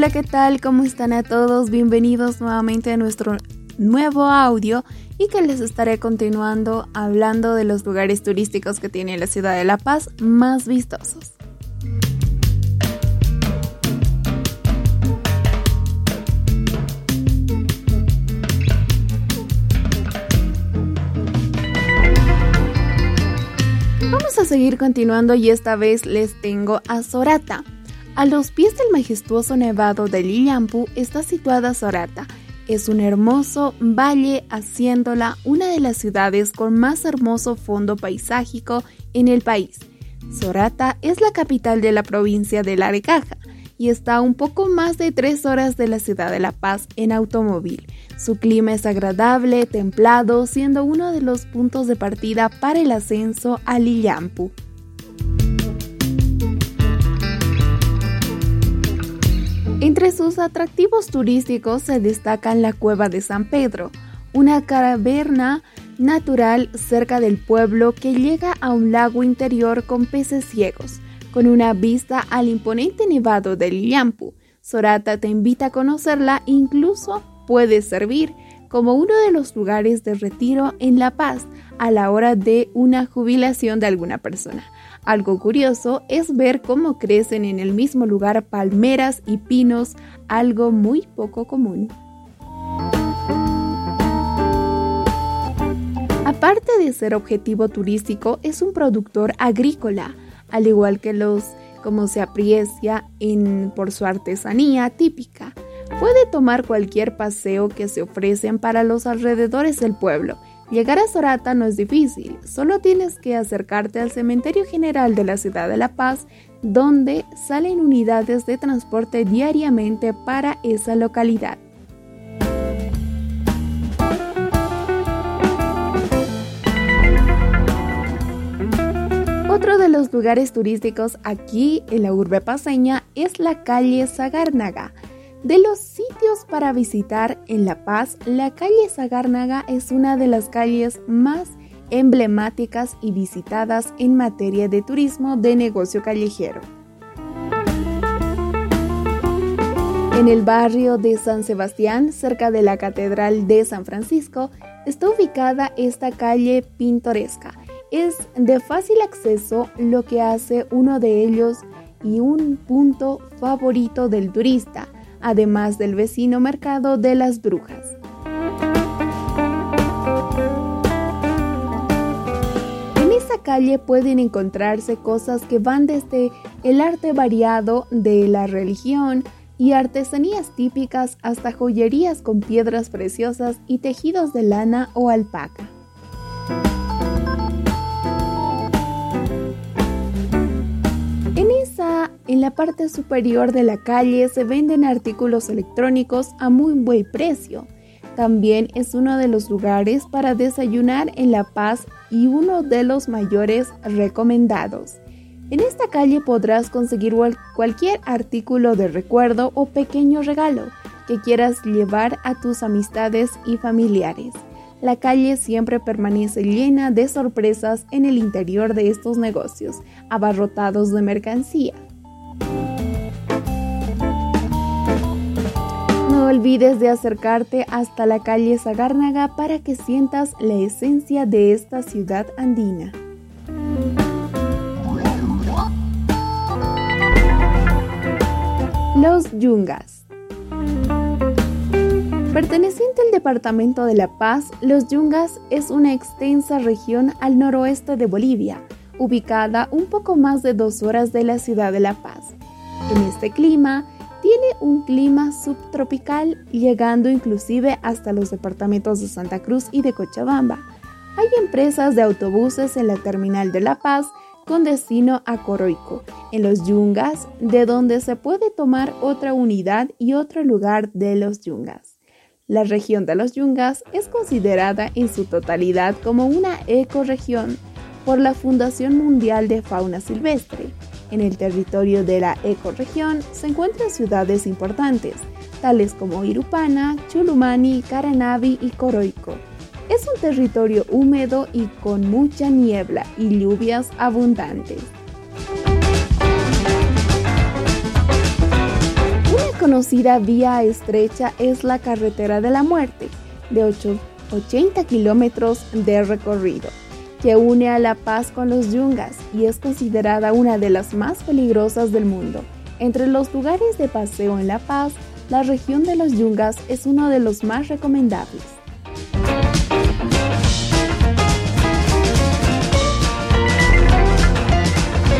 Hola, ¿qué tal? ¿Cómo están a todos? Bienvenidos nuevamente a nuestro nuevo audio y que les estaré continuando hablando de los lugares turísticos que tiene la ciudad de La Paz más vistosos. Vamos a seguir continuando y esta vez les tengo a Sorata. A los pies del majestuoso nevado de Lillampu está situada Sorata. Es un hermoso valle haciéndola una de las ciudades con más hermoso fondo paisajíco en el país. Sorata es la capital de la provincia de La Caja y está a un poco más de tres horas de la ciudad de La Paz en automóvil. Su clima es agradable, templado, siendo uno de los puntos de partida para el ascenso a Lillampu. Entre sus atractivos turísticos se destacan la Cueva de San Pedro, una caverna natural cerca del pueblo que llega a un lago interior con peces ciegos, con una vista al imponente nevado del Llampu. Sorata te invita a conocerla, incluso puede servir como uno de los lugares de retiro en La Paz a la hora de una jubilación de alguna persona. Algo curioso es ver cómo crecen en el mismo lugar palmeras y pinos, algo muy poco común. Aparte de ser objetivo turístico, es un productor agrícola, al igual que los como se aprecia en, por su artesanía típica. Puede tomar cualquier paseo que se ofrecen para los alrededores del pueblo Llegar a Sorata no es difícil, solo tienes que acercarte al Cementerio General de la Ciudad de La Paz, donde salen unidades de transporte diariamente para esa localidad. Otro de los lugares turísticos aquí en la urbe paseña es la calle Zagárnaga, de los sitios para visitar en La Paz, la calle Zagárnaga es una de las calles más emblemáticas y visitadas en materia de turismo de negocio callejero. En el barrio de San Sebastián, cerca de la Catedral de San Francisco, está ubicada esta calle pintoresca. Es de fácil acceso, lo que hace uno de ellos y un punto favorito del turista además del vecino mercado de las brujas. En esa calle pueden encontrarse cosas que van desde el arte variado de la religión y artesanías típicas hasta joyerías con piedras preciosas y tejidos de lana o alpaca. En la parte superior de la calle se venden artículos electrónicos a muy buen precio. También es uno de los lugares para desayunar en La Paz y uno de los mayores recomendados. En esta calle podrás conseguir cualquier artículo de recuerdo o pequeño regalo que quieras llevar a tus amistades y familiares. La calle siempre permanece llena de sorpresas en el interior de estos negocios, abarrotados de mercancía. No olvides de acercarte hasta la calle Zagárnaga para que sientas la esencia de esta ciudad andina. Los Yungas. Perteneciente al departamento de La Paz, Los Yungas es una extensa región al noroeste de Bolivia, ubicada un poco más de dos horas de la ciudad de La Paz. En este clima, un clima subtropical, llegando inclusive hasta los departamentos de Santa Cruz y de Cochabamba. Hay empresas de autobuses en la terminal de La Paz con destino a Coroico, en los Yungas, de donde se puede tomar otra unidad y otro lugar de los Yungas. La región de los Yungas es considerada en su totalidad como una ecorregión por la Fundación Mundial de Fauna Silvestre. En el territorio de la ecorregión se encuentran ciudades importantes, tales como Irupana, Chulumani, Caranavi y Coroico. Es un territorio húmedo y con mucha niebla y lluvias abundantes. Una conocida vía estrecha es la Carretera de la Muerte, de 80 kilómetros de recorrido, que une a La Paz con los Yungas y es considerada una de las más peligrosas del mundo. Entre los lugares de paseo en La Paz, la región de los Yungas es uno de los más recomendables.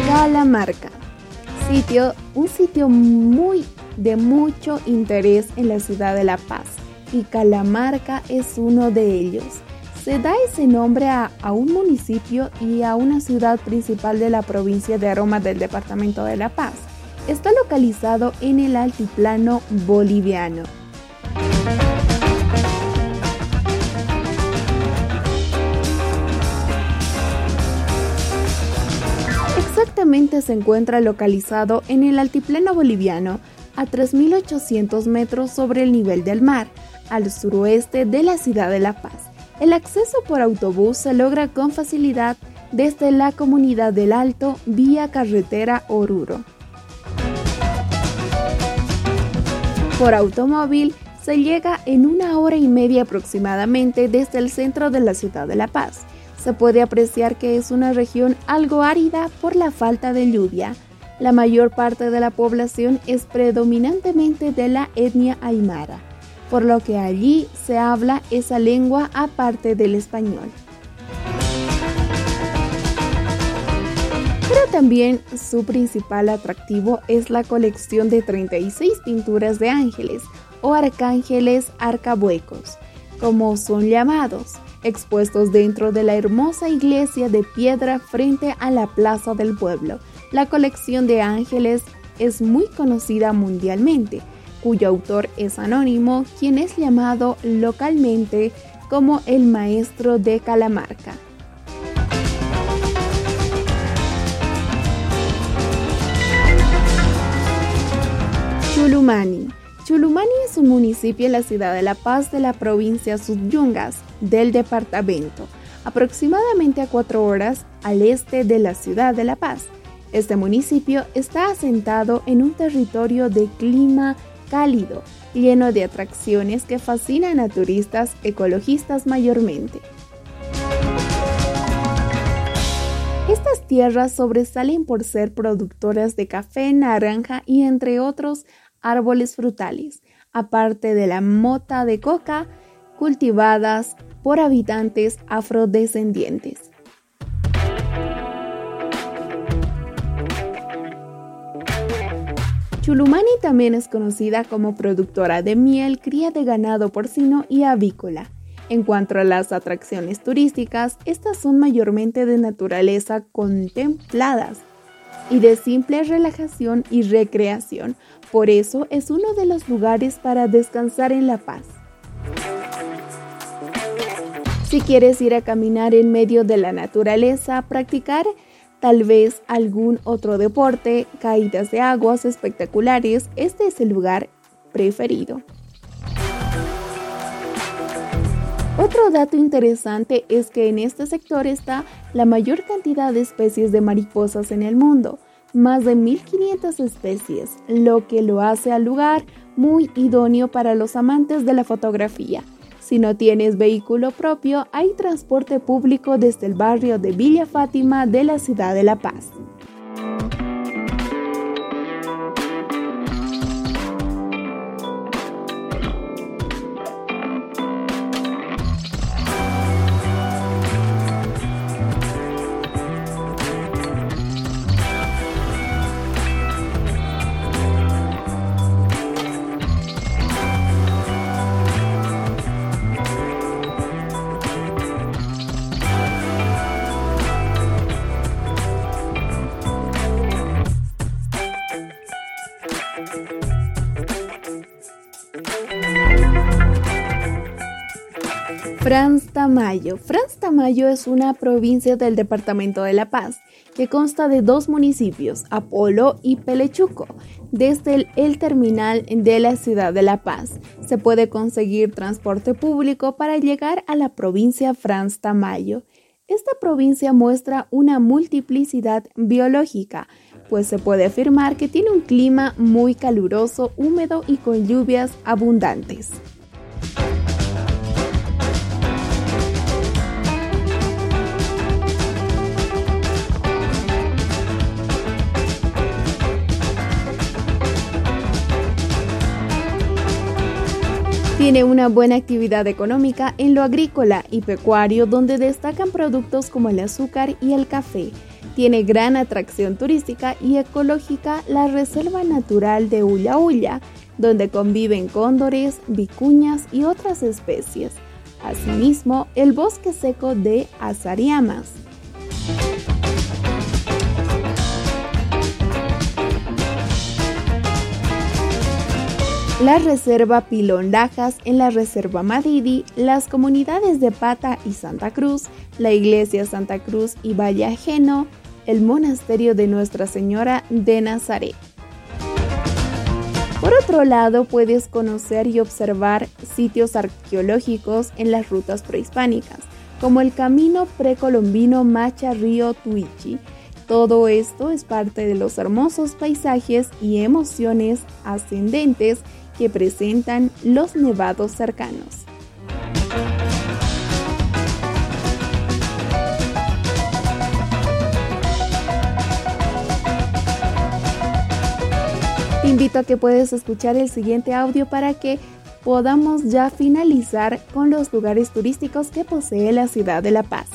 Calamarca. Sitio, un sitio muy de mucho interés en la ciudad de La Paz y Calamarca es uno de ellos. Se da ese nombre a, un municipio y a una ciudad principal de la provincia de Aroma del departamento de La Paz. Está localizado en el altiplano boliviano. Exactamente se encuentra localizado en el altiplano boliviano a 3.800 metros sobre el nivel del mar, al suroeste de la ciudad de La Paz. El acceso por autobús se logra con facilidad desde la comunidad del Alto vía carretera Oruro. Por automóvil se llega en una hora y media aproximadamente desde el centro de la ciudad de La Paz. Se puede apreciar que es una región algo árida por la falta de lluvia. La mayor parte de la población es predominantemente de la etnia aymara, por lo que allí se habla esa lengua aparte del español. Pero también su principal atractivo es la colección de 36 pinturas de ángeles o arcángeles arcabuecos, como son llamados, expuestos dentro de la hermosa iglesia de piedra frente a la plaza del pueblo. La colección de ángeles es muy conocida mundialmente, cuyo autor es anónimo, quien es llamado localmente como el maestro de Calamarca. Chulumani. Chulumani es un municipio en la ciudad de La Paz de la provincia Subyungas del departamento, aproximadamente a cuatro horas al este de la ciudad de La Paz. Este municipio está asentado en un territorio de clima cálido, lleno de atracciones que fascinan a turistas ecologistas mayormente. Estas tierras sobresalen por ser productoras de café, naranja y entre otros árboles frutales, aparte de la mota de coca cultivadas por habitantes afrodescendientes. Chulumani también es conocida como productora de miel, cría de ganado porcino y avícola. En cuanto a las atracciones turísticas, estas son mayormente de naturaleza contempladas y de simple relajación y recreación, por eso es uno de los lugares para descansar en La Paz. Si quieres ir a caminar en medio de la naturaleza, practicar tal vez algún otro deporte, caídas de aguas espectaculares, este es el lugar preferido. Otro dato interesante es que en este sector está la mayor cantidad de especies de mariposas en el mundo más de 1.500 especies, lo que lo hace al lugar muy idóneo para los amantes de la fotografía. Si no tienes vehículo propio, hay transporte público desde el barrio de Villa Fátima de la ciudad de La Paz. Franz Tamayo. Franz Tamayo es una provincia del departamento de La Paz que consta de dos municipios, Apolo y Pelechuco. Desde el, terminal de la ciudad de La Paz se puede conseguir transporte público para llegar a la provincia Franz Tamayo. Esta provincia muestra una multiplicidad biológica, pues se puede afirmar que tiene un clima muy caluroso, húmedo y con lluvias abundantes. Tiene una buena actividad económica en lo agrícola y pecuario donde destacan productos como el azúcar y el café. Tiene gran atracción turística y ecológica la Reserva Natural de Ulla Ulla, donde conviven cóndores, vicuñas y otras especies. Asimismo, el bosque seco de Azariamas. La Reserva Pilón Lajas en la Reserva Madidi, las comunidades de Pata y Santa Cruz, la Iglesia Santa Cruz y Valle Ajeno, el Monasterio de Nuestra Señora de Nazaret. Por otro lado, puedes conocer y observar sitios arqueológicos en las rutas prehispánicas, como el camino precolombino Macha Río Tuichi. Todo esto es parte de los hermosos paisajes y emociones ascendentes que presentan los nevados cercanos. Te invito a que puedes escuchar el siguiente audio para que podamos ya finalizar con los lugares turísticos que posee la ciudad de La Paz.